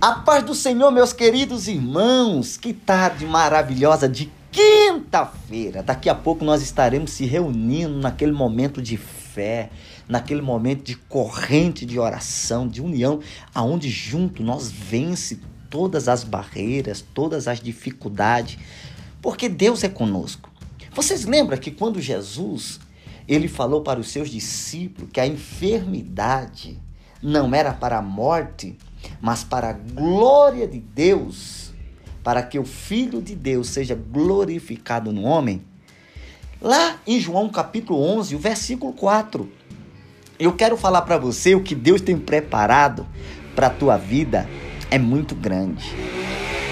A paz do Senhor, meus queridos irmãos. Que tarde maravilhosa de quinta-feira. Daqui a pouco nós estaremos se reunindo naquele momento de fé, naquele momento de corrente de oração, de união, aonde junto nós vence todas as barreiras, todas as dificuldades, porque Deus é conosco. Vocês lembram que quando Jesus ele falou para os seus discípulos que a enfermidade não era para a morte, mas para a glória de Deus, para que o Filho de Deus seja glorificado no homem. Lá em João capítulo 11, o versículo 4, eu quero falar para você o que Deus tem preparado para a tua vida é muito grande.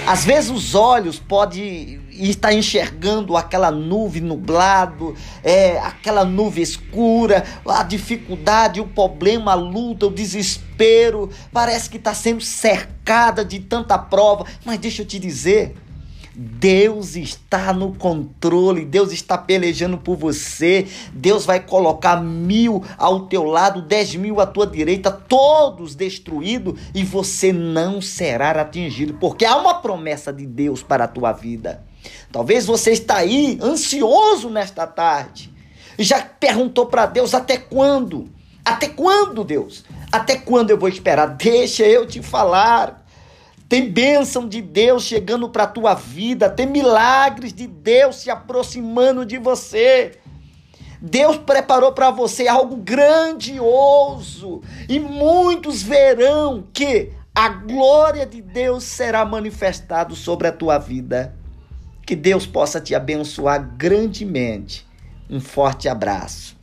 Às vezes os olhos podem estar enxergando aquela nuvem nublado, é, aquela nuvem escura, a dificuldade, o problema, a luta, o desespero, parece que está sendo cercada de tanta prova. Mas deixa eu te dizer, Deus está no controle, Deus está pelejando por você, Deus vai colocar mil ao teu lado, dez mil à tua direita, todos destruídos e você não será atingido, porque há uma promessa de Deus para a tua vida. Talvez você está aí ansioso nesta tarde e já perguntou para Deus até quando? Até quando, Deus? Até quando eu vou esperar? Deixa eu te falar. Tem bênção de Deus chegando para a tua vida, tem milagres de Deus se aproximando de você. Deus preparou para você algo grandioso e muitos verão que a glória de Deus será manifestado sobre a tua vida. Que Deus possa te abençoar grandemente. Um forte abraço.